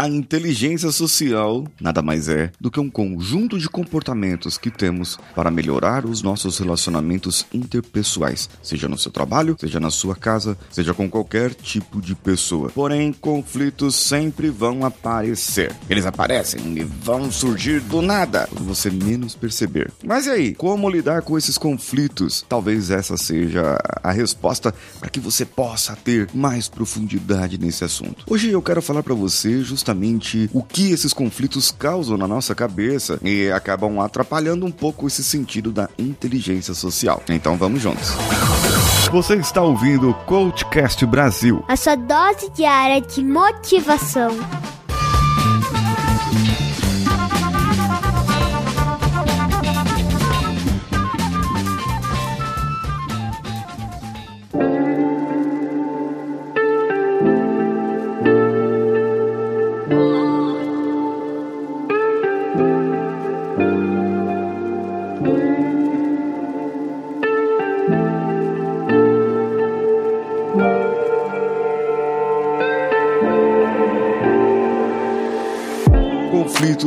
A inteligência social nada mais é do que um conjunto de comportamentos que temos para melhorar os nossos relacionamentos interpessoais, seja no seu trabalho, seja na sua casa, seja com qualquer tipo de pessoa. Porém, conflitos sempre vão aparecer. Eles aparecem e vão surgir do nada, você menos perceber. Mas e aí, como lidar com esses conflitos? Talvez essa seja a resposta para que você possa ter mais profundidade nesse assunto. Hoje eu quero falar para você justamente justamente o que esses conflitos causam na nossa cabeça e acabam atrapalhando um pouco esse sentido da inteligência social. Então vamos juntos. Você está ouvindo o Coachcast Brasil a sua dose diária de motivação.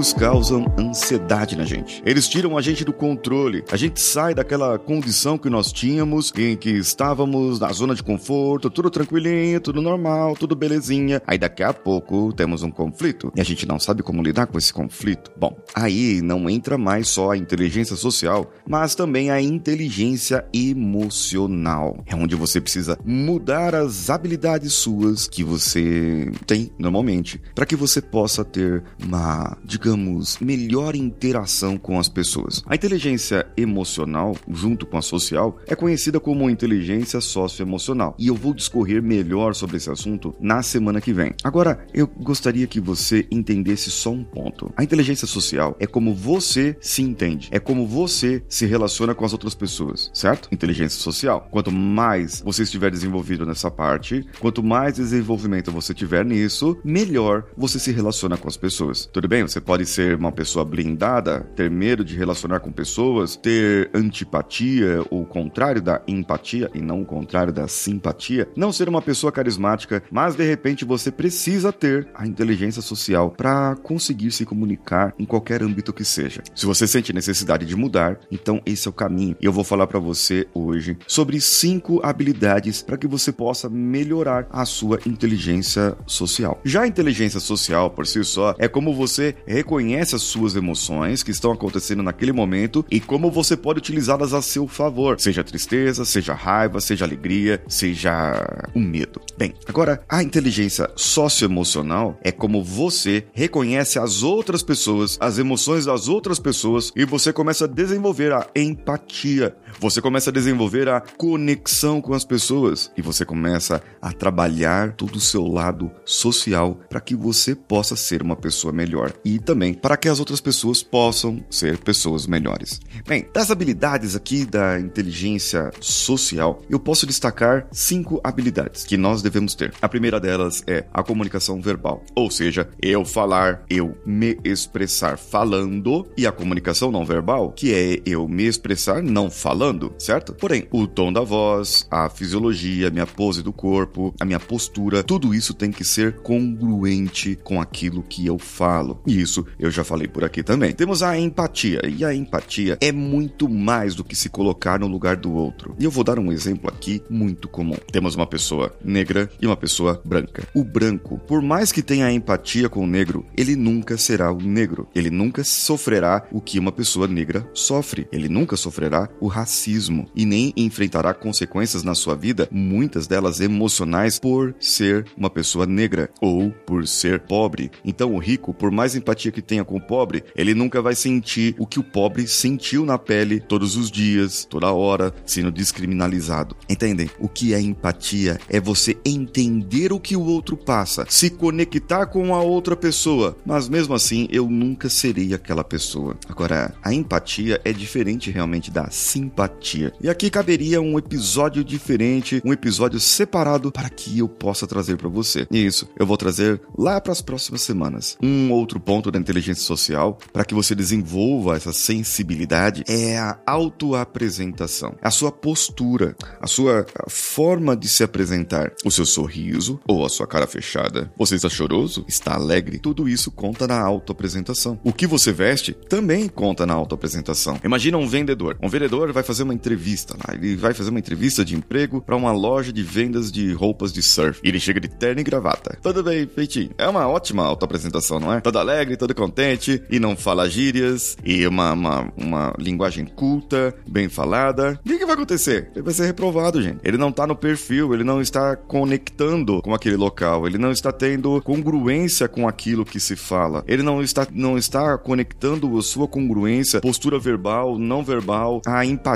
Conflitos causam ansiedade na gente. Eles tiram a gente do controle. A gente sai daquela condição que nós tínhamos, em que estávamos na zona de conforto, tudo tranquilinho, tudo normal, tudo belezinha. Aí daqui a pouco temos um conflito e a gente não sabe como lidar com esse conflito. Bom, aí não entra mais só a inteligência social, mas também a inteligência emocional. É onde você precisa mudar as habilidades suas que você tem normalmente, para que você possa ter uma digamos, melhor interação com as pessoas. A inteligência emocional, junto com a social, é conhecida como inteligência socioemocional. E eu vou discorrer melhor sobre esse assunto na semana que vem. Agora, eu gostaria que você entendesse só um ponto. A inteligência social é como você se entende, é como você se relaciona com as outras pessoas, certo? Inteligência social. Quanto mais você estiver desenvolvido nessa parte, quanto mais desenvolvimento você tiver nisso, melhor você se relaciona com as pessoas. Tudo bem? Você pode ser uma pessoa blindada, ter medo de relacionar com pessoas, ter antipatia, o contrário da empatia e não o contrário da simpatia. Não ser uma pessoa carismática, mas de repente você precisa ter a inteligência social para conseguir se comunicar em qualquer âmbito que seja. Se você sente necessidade de mudar, então esse é o caminho. E eu vou falar para você hoje sobre cinco habilidades para que você possa melhorar a sua inteligência social. Já a inteligência social por si só é como você reconhece as suas emoções que estão acontecendo naquele momento e como você pode utilizá-las a seu favor, seja tristeza, seja raiva, seja alegria, seja o medo. Bem, agora a inteligência socioemocional é como você reconhece as outras pessoas, as emoções das outras pessoas e você começa a desenvolver a empatia. Você começa a desenvolver a conexão com as pessoas e você começa a trabalhar todo o seu lado social para que você possa ser uma pessoa melhor. E também para que as outras pessoas possam ser pessoas melhores. Bem, das habilidades aqui da inteligência social, eu posso destacar cinco habilidades que nós devemos ter. A primeira delas é a comunicação verbal, ou seja, eu falar, eu me expressar falando, e a comunicação não verbal, que é eu me expressar não falando, certo? Porém, o tom da voz, a fisiologia, a minha pose do corpo, a minha postura, tudo isso tem que ser congruente com aquilo que eu falo. E isso eu já falei por aqui também. Temos a empatia, e a empatia é muito mais do que se colocar no lugar do outro. E eu vou dar um exemplo aqui muito comum. Temos uma pessoa negra e uma pessoa branca. O branco, por mais que tenha empatia com o negro, ele nunca será o negro. Ele nunca sofrerá o que uma pessoa negra sofre. Ele nunca sofrerá o racismo e nem enfrentará consequências na sua vida, muitas delas emocionais, por ser uma pessoa negra ou por ser pobre. Então, o rico, por mais empatia que tenha com o pobre, ele nunca vai sentir o que o pobre sentiu na pele todos os dias, toda hora, sendo descriminalizado. Entendem? O que é empatia? É você entender o que o outro passa, se conectar com a outra pessoa, mas mesmo assim eu nunca serei aquela pessoa. Agora, a empatia é diferente realmente da simpatia E aqui caberia um episódio diferente, um episódio separado para que eu possa trazer para você. E isso eu vou trazer lá para as próximas semanas. Um outro ponto da inteligência social para que você desenvolva essa sensibilidade é a autoapresentação, a sua postura, a sua forma de se apresentar, o seu sorriso ou a sua cara fechada. Você está choroso? Está alegre? Tudo isso conta na autoapresentação. O que você veste também conta na autoapresentação. Imagina um vendedor. Um vendedor vai fazer uma entrevista lá, ele vai fazer uma entrevista de emprego para uma loja de vendas de roupas de surf. E ele chega de terno e gravata. Tudo bem, feitinho. É uma ótima autoapresentação, não é? Todo alegre, todo contente e não fala gírias e uma, uma, uma linguagem culta, bem falada. O que, que vai acontecer? Ele vai ser reprovado, gente. Ele não tá no perfil, ele não está conectando com aquele local, ele não está tendo congruência com aquilo que se fala. Ele não está, não está conectando a sua congruência, postura verbal, não verbal, a empatia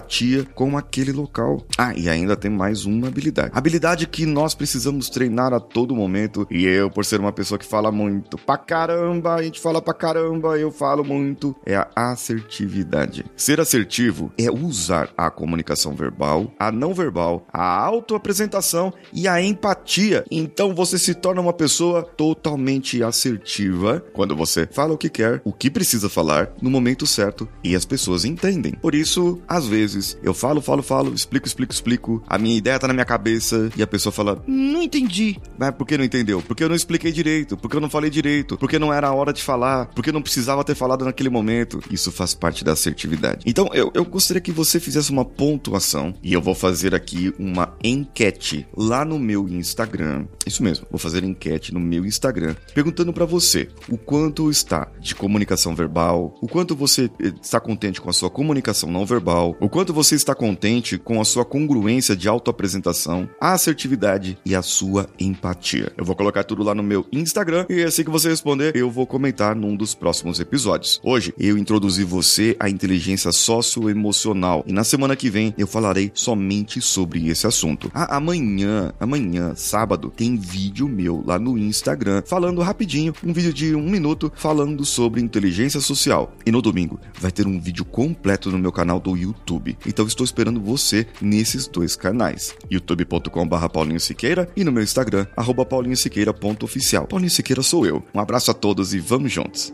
com aquele local. Ah, e ainda tem mais uma habilidade. Habilidade que nós precisamos treinar a todo momento. E eu, por ser uma pessoa que fala muito pra caramba, a gente fala pra caramba, eu falo muito, é a assertividade. Ser assertivo é usar a comunicação verbal, a não verbal, a autoapresentação e a empatia. Então você se torna uma pessoa totalmente assertiva quando você fala o que quer, o que precisa falar no momento certo e as pessoas entendem. Por isso, às vezes, eu falo, falo, falo, explico, explico, explico, a minha ideia tá na minha cabeça e a pessoa fala: Não entendi. Mas por que não entendeu? Porque eu não expliquei direito, porque eu não falei direito, porque não era a hora de falar, porque não precisava ter falado naquele momento. Isso faz parte da assertividade. Então, eu, eu gostaria que você fizesse uma pontuação e eu vou fazer aqui uma enquete lá no meu Instagram. Isso mesmo, vou fazer enquete no meu Instagram perguntando para você o quanto está de comunicação verbal, o quanto você eh, está contente com a sua comunicação não verbal, o quanto você está contente com a sua congruência de autoapresentação, a assertividade e a sua empatia. Eu vou colocar tudo lá no meu Instagram e assim que você responder, eu vou comentar num dos próximos episódios. Hoje eu introduzi você à inteligência socioemocional e na semana que vem eu falarei somente sobre esse assunto. Amanhã, amanhã, sábado, tem vídeo meu lá no Instagram falando rapidinho, um vídeo de um minuto falando sobre inteligência social. E no domingo vai ter um vídeo completo no meu canal do YouTube. Então estou esperando você nesses dois canais: youtube.com/barra Paulinho Siqueira e no meu Instagram, arroba paulinhosiqueira.oficial. Paulinho Siqueira sou eu. Um abraço a todos e vamos juntos.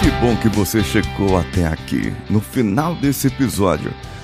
Que bom que você chegou até aqui. No final desse episódio,